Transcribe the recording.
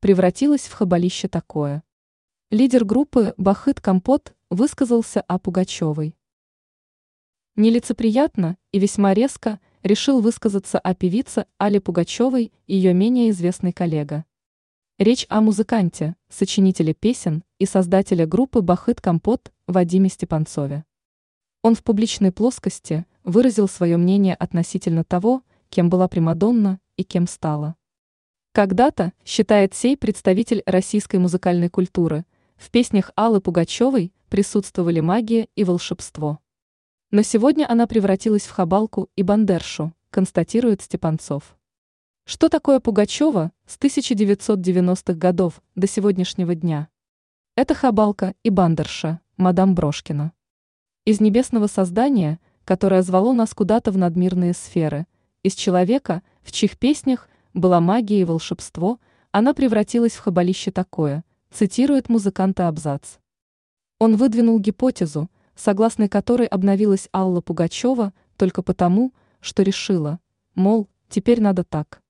превратилась в хабалище такое. Лидер группы Бахыт Компот высказался о Пугачевой. Нелицеприятно и весьма резко решил высказаться о певице Але Пугачевой и ее менее известный коллега. Речь о музыканте, сочинителе песен и создателе группы Бахыт Компот Вадиме Степанцове. Он в публичной плоскости выразил свое мнение относительно того, кем была Примадонна и кем стала. Когда-то, считает сей представитель российской музыкальной культуры, в песнях Аллы Пугачевой присутствовали магия и волшебство. Но сегодня она превратилась в хабалку и бандершу, констатирует Степанцов. Что такое Пугачева с 1990-х годов до сегодняшнего дня? Это хабалка и бандерша, мадам Брошкина. Из небесного создания, которое звало нас куда-то в надмирные сферы, из человека, в чьих песнях была магия и волшебство, она превратилась в хабалище такое, цитирует музыканта Абзац. Он выдвинул гипотезу, согласной которой обновилась Алла Пугачева только потому, что решила, мол, теперь надо так.